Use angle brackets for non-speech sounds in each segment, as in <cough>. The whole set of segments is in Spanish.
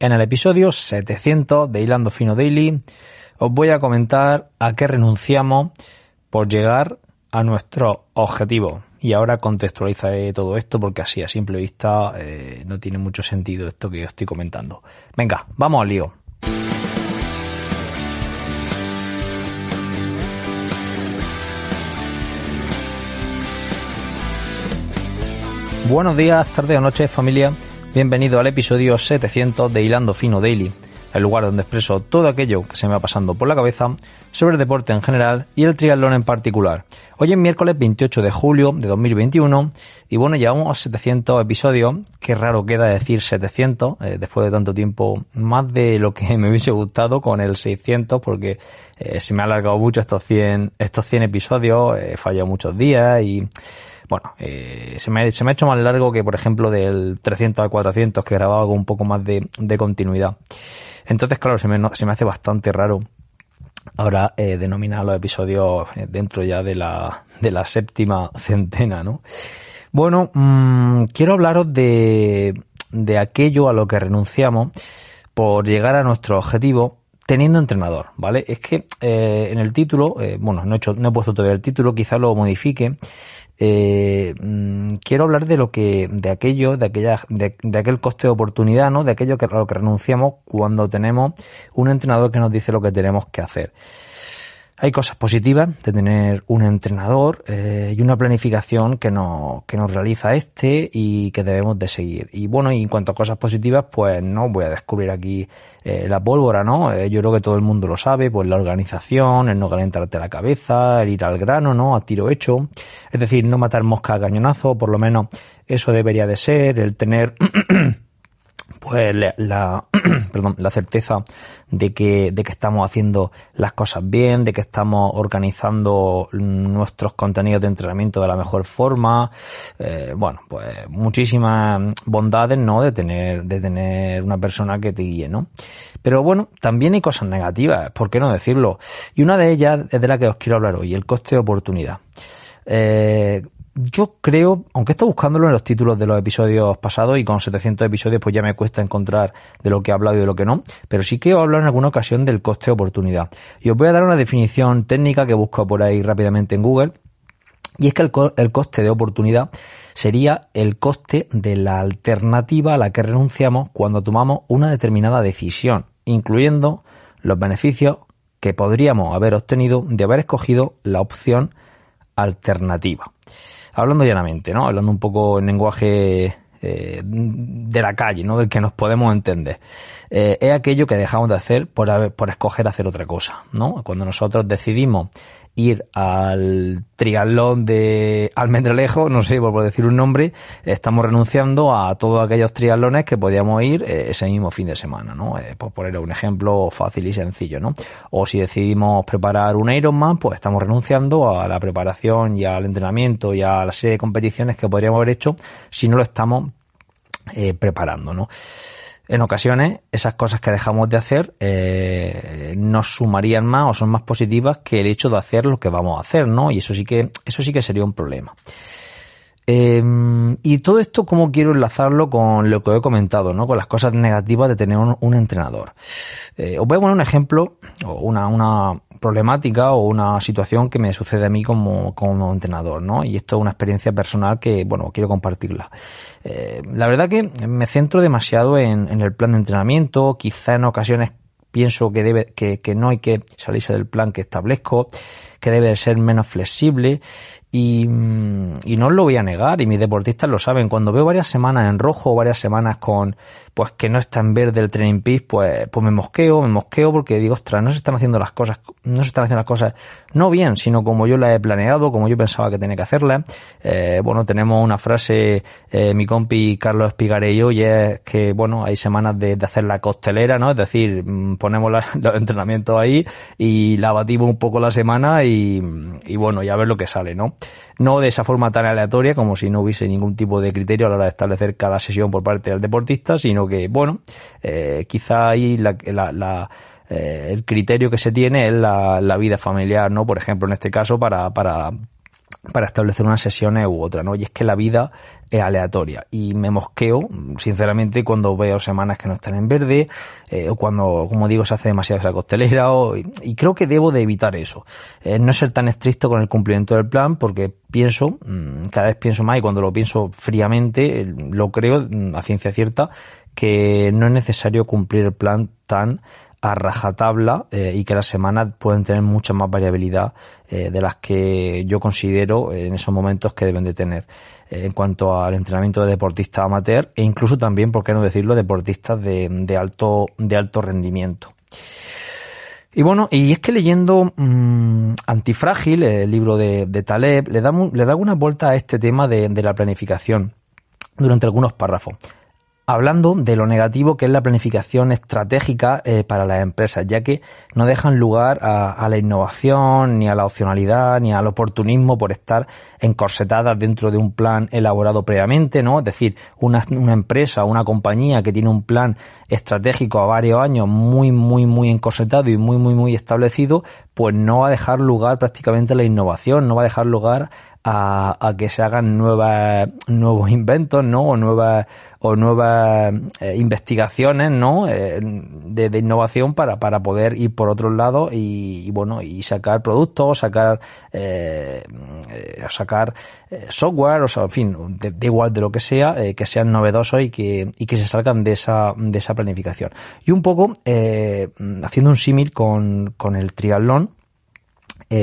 En el episodio 700 de Hilando Fino Daily os voy a comentar a qué renunciamos por llegar a nuestro objetivo. Y ahora contextualizaré todo esto porque así a simple vista eh, no tiene mucho sentido esto que yo estoy comentando. Venga, vamos al lío. Buenos días, tardes o noches familia. Bienvenido al episodio 700 de Hilando Fino Daily, el lugar donde expreso todo aquello que se me va pasando por la cabeza sobre el deporte en general y el triatlón en particular. Hoy es miércoles 28 de julio de 2021 y bueno, llevamos 700 episodios, qué raro queda decir 700 eh, después de tanto tiempo, más de lo que me hubiese gustado con el 600 porque eh, se me ha alargado mucho estos 100, estos 100 episodios, he fallado muchos días y bueno, eh, se, me, ha hecho más largo que, por ejemplo, del 300 al 400 que grababa con un poco más de, continuidad. Entonces, claro, se me, hace bastante raro ahora eh, denominar los episodios eh, dentro ya de la, de la séptima <laughs> centena, ¿no? Bueno, mmm, quiero hablaros de, de aquello a lo que renunciamos por llegar a nuestro objetivo teniendo entrenador, ¿vale? Es que eh, en el título, eh, bueno, no he, hecho, no he puesto todavía el título, quizá lo modifique, eh, mm, quiero hablar de lo que, de aquello, de aquella, de, de, aquel coste de oportunidad, ¿no? De aquello que, a lo que renunciamos cuando tenemos un entrenador que nos dice lo que tenemos que hacer. Hay cosas positivas de tener un entrenador eh, y una planificación que nos, que nos realiza este y que debemos de seguir. Y bueno, y en cuanto a cosas positivas, pues no voy a descubrir aquí eh, la pólvora, ¿no? Eh, yo creo que todo el mundo lo sabe, pues la organización, el no calentarte la cabeza, el ir al grano, ¿no? A tiro hecho. Es decir, no matar mosca a cañonazo, por lo menos eso debería de ser, el tener <clears throat> pues la, <clears throat> perdón, la certeza de que, de que estamos haciendo las cosas bien, de que estamos organizando nuestros contenidos de entrenamiento de la mejor forma, eh, bueno, pues muchísimas bondades, ¿no? De tener, de tener una persona que te guíe, ¿no? Pero bueno, también hay cosas negativas, ¿por qué no decirlo? Y una de ellas es de la que os quiero hablar hoy, el coste de oportunidad. Eh, yo creo, aunque estoy buscándolo en los títulos de los episodios pasados y con 700 episodios pues ya me cuesta encontrar de lo que he hablado y de lo que no, pero sí que he hablado en alguna ocasión del coste de oportunidad. Y os voy a dar una definición técnica que busco por ahí rápidamente en Google. Y es que el coste de oportunidad sería el coste de la alternativa a la que renunciamos cuando tomamos una determinada decisión, incluyendo los beneficios que podríamos haber obtenido de haber escogido la opción alternativa hablando llanamente, ¿no? Hablando un poco en lenguaje eh, de la calle, ¿no? Del que nos podemos entender. Eh, es aquello que dejamos de hacer por, por escoger hacer otra cosa, ¿no? Cuando nosotros decidimos ir al triatlón de Almendralejo, no sé, por decir un nombre, estamos renunciando a todos aquellos triatlones que podíamos ir eh, ese mismo fin de semana, ¿no? Eh, por poner un ejemplo fácil y sencillo, ¿no? O si decidimos preparar un Ironman, pues estamos renunciando a la preparación y al entrenamiento y a la serie de competiciones que podríamos haber hecho si no lo estamos eh, preparando, ¿no? En ocasiones esas cosas que dejamos de hacer eh, nos sumarían más o son más positivas que el hecho de hacer lo que vamos a hacer, ¿no? Y eso sí que, eso sí que sería un problema. Eh, y todo esto, ¿cómo quiero enlazarlo con lo que he comentado, ¿no? Con las cosas negativas de tener un, entrenador. Eh, os voy a poner un ejemplo, o una, una, problemática o una situación que me sucede a mí como, como entrenador, ¿no? Y esto es una experiencia personal que, bueno, quiero compartirla. Eh, la verdad que me centro demasiado en, el plan de entrenamiento, quizá en ocasiones pienso que debe, que no hay que salirse del plan que establezco, que debe ser menos flexible y, y, no os lo voy a negar, y mis deportistas lo saben. Cuando veo varias semanas en rojo varias semanas con, pues que no está en verde el training piece, pues, pues me mosqueo, me mosqueo porque digo, ostras, no se están haciendo las cosas, no se están haciendo las cosas no bien, sino como yo las he planeado, como yo pensaba que tenía que hacerlas. Eh, bueno, tenemos una frase, eh, mi compi Carlos Espigaré y es que, bueno, hay semanas de, hacer la costelera, ¿no? Es decir, mm, ponemos la, <laughs> los entrenamientos ahí y la batimos un poco la semana y, y bueno, ya ver lo que sale, ¿no? No de esa forma tan aleatoria como si no hubiese ningún tipo de criterio a la hora de establecer cada sesión por parte del deportista, sino que, bueno, eh, quizá ahí la, la, la eh, el criterio que se tiene es la, la, vida familiar, ¿no? Por ejemplo, en este caso, para, para para establecer unas sesiones u otra, ¿no? Y es que la vida es aleatoria y me mosqueo, sinceramente, cuando veo semanas que no están en verde eh, o cuando, como digo, se hace demasiado esa costelera o, y, creo que debo de evitar eso. Eh, no ser tan estricto con el cumplimiento del plan porque pienso, mm, cada vez pienso más y cuando lo pienso fríamente, lo creo mm, a ciencia cierta, que no es necesario cumplir el plan tan a rajatabla eh, y que las semanas pueden tener mucha más variabilidad eh, de las que yo considero en esos momentos que deben de tener. Eh, en cuanto al entrenamiento de deportistas amateur e incluso también, por qué no decirlo, deportistas de, de alto, de alto rendimiento. Y bueno, y es que leyendo mmm, Antifrágil, el libro de, de Taleb, le da, le da una vuelta a este tema de, de la planificación durante algunos párrafos hablando de lo negativo que es la planificación estratégica eh, para las empresas, ya que no dejan lugar a, la innovación, ni a la opcionalidad, ni al oportunismo por estar encorsetadas dentro de un plan elaborado previamente, ¿no? Es decir, una, una empresa, una compañía que tiene un plan estratégico a varios años muy, muy, muy encorsetado y muy, muy, muy establecido, pues no va a dejar lugar prácticamente a la innovación, no va a dejar lugar a, que se hagan nuevas, nuevos inventos, ¿no? O nuevas, o nuevas eh, investigaciones, ¿no? Eh, de, innovación para, para poder ir por otros lados y, bueno, y sacar productos, sacar, eh, sacar software, o sea, en fin, de, igual de lo que sea, que sean novedosos y que, y que se salgan de esa, de esa planificación. Y un poco, haciendo un símil con, con el triatlón,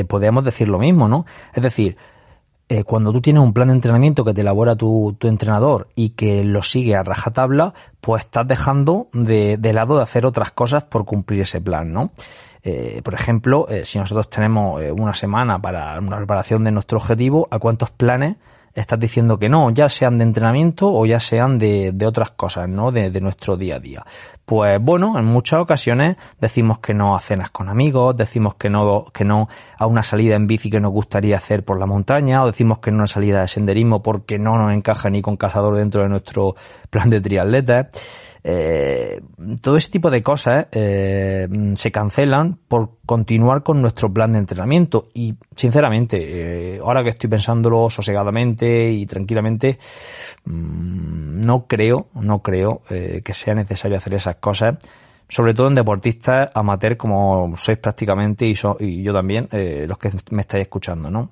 podríamos decir lo mismo, ¿no? Es decir, eh, cuando tú tienes un plan de entrenamiento que te elabora tu, entrenador y que lo sigue a rajatabla, pues estás dejando de, de, lado de hacer otras cosas por cumplir ese plan, ¿no? Eh, por ejemplo, eh, si nosotros tenemos eh, una semana para una preparación de nuestro objetivo, ¿a cuántos planes estás diciendo que no, ya sean de entrenamiento o ya sean de, de otras cosas, ¿no? De, de, nuestro día a día. Pues bueno, en muchas ocasiones decimos que no a cenas con amigos, decimos que no, que no a una salida en bici que nos gustaría hacer por la montaña, o decimos que no a una salida de senderismo porque no nos encaja ni con cazador dentro de nuestro plan de triatletas. Eh, todo ese tipo de cosas eh, se cancelan por continuar con nuestro plan de entrenamiento. Y sinceramente eh, ahora que estoy pensándolo sosegadamente y tranquilamente mm, no creo no creo eh, que sea necesario hacer esas cosas sobre todo en deportistas amateur como sois prácticamente y, y yo también eh, los que me estáis escuchando no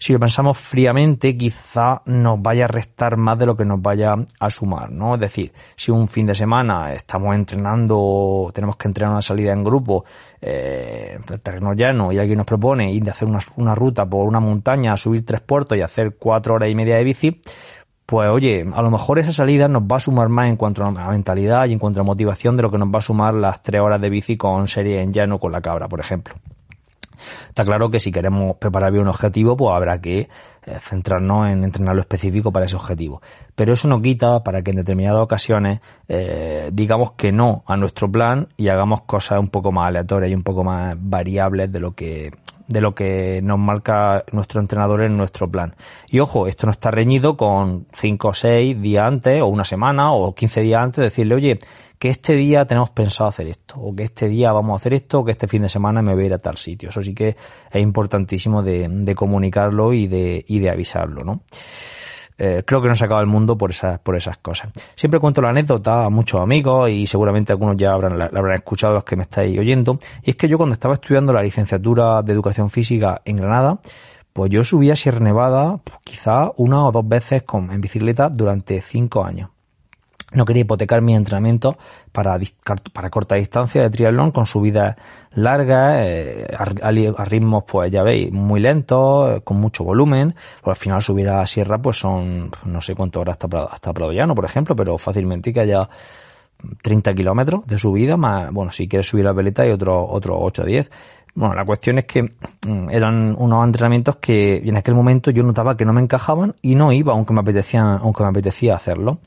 si lo pensamos fríamente, quizá nos vaya a restar más de lo que nos vaya a sumar, ¿no? Es decir, si un fin de semana estamos entrenando, tenemos que entrenar una salida en grupo, eh, el terreno llano, y alguien nos propone ir de hacer una, una ruta por una montaña, subir tres puertos y hacer cuatro horas y media de bici, pues oye, a lo mejor esa salida nos va a sumar más en cuanto a mentalidad y en cuanto a motivación de lo que nos va a sumar las tres horas de bici con serie en llano con la cabra, por ejemplo. Está claro que si queremos preparar bien un objetivo, pues habrá que eh, centrarnos en entrenar lo específico para ese objetivo. Pero eso no quita para que en determinadas ocasiones eh, digamos que no a nuestro plan y hagamos cosas un poco más aleatorias y un poco más variables de lo que de lo que nos marca nuestro entrenador en nuestro plan. Y ojo, esto no está reñido con 5 o 6 días antes, o una semana, o 15 días antes, decirle, oye, que este día tenemos pensado hacer esto, o que este día vamos a hacer esto, o que este fin de semana me voy a ir a tal sitio. Eso sí que es importantísimo de, de comunicarlo y de, y de avisarlo, ¿no? Eh, creo que no se acaba el mundo por esas, por esas cosas. Siempre cuento la anécdota a muchos amigos y seguramente algunos ya habrán, la, habrán escuchado los que me estáis oyendo. Y es que yo cuando estaba estudiando la licenciatura de educación física en Granada, pues yo subía a Sierra Nevada pues, quizá una o dos veces con, en bicicleta durante cinco años. No quería hipotecar mi entrenamiento para, para corta distancia de triatlón con subidas largas, eh, a, ritmos, pues ya veis, muy lentos, con mucho volumen. Pues al final subir a la sierra, pues son, no sé cuánto hora hasta, hasta Prado Llano, por ejemplo, pero fácilmente que haya 30 kilómetros de subida, más, bueno, si quieres subir a veleta y otros otro 8 o 10. Bueno, la cuestión es que mm, eran unos entrenamientos que en aquel momento yo notaba que no me encajaban y no iba aunque me apetecía, aunque me apetecía hacerlo.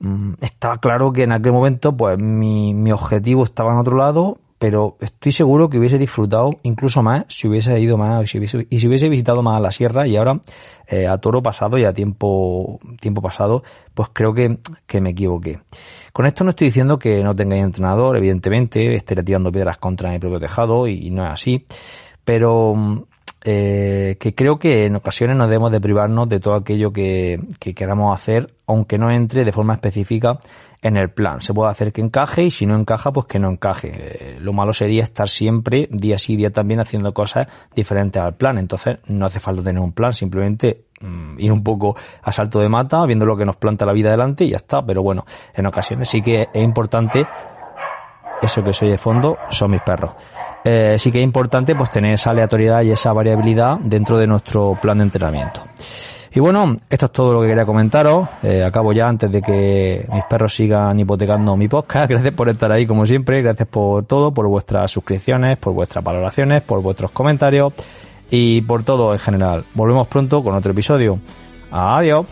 Mm, estaba claro que en aquel momento pues mi, mi objetivo estaba en otro lado, pero estoy seguro que hubiese disfrutado incluso más si hubiese ido más y si hubiese, y si hubiese visitado más la sierra y ahora eh, a toro pasado y a tiempo, tiempo pasado, pues creo que, que me equivoqué. Con esto no estoy diciendo que no tengáis entrenador, evidentemente, estaré tirando piedras contra mi propio tejado y, no es así, pero eh, que creo que en ocasiones nos debemos de privarnos de todo aquello que, que queramos hacer, aunque no entre de forma específica en el plan. Se puede hacer que encaje y si no encaja, pues que no encaje. Eh, lo malo sería estar siempre, día sí, día también, haciendo cosas diferentes al plan. Entonces, no hace falta tener un plan, simplemente mm, ir un poco a salto de mata, viendo lo que nos planta la vida delante y ya está. Pero bueno, en ocasiones sí que es importante eso que soy de fondo son mis perros. Eh, sí que es importante pues tener esa aleatoriedad y esa variabilidad dentro de nuestro plan de entrenamiento. Y bueno, esto es todo lo que quería comentaros. Eh, acabo ya antes de que mis perros sigan hipotecando mi podcast. <laughs> Gracias por estar ahí como siempre. Gracias por todo, por vuestras suscripciones, por vuestras valoraciones, por vuestros comentarios y por todo en general. Volvemos pronto con otro episodio. Adiós.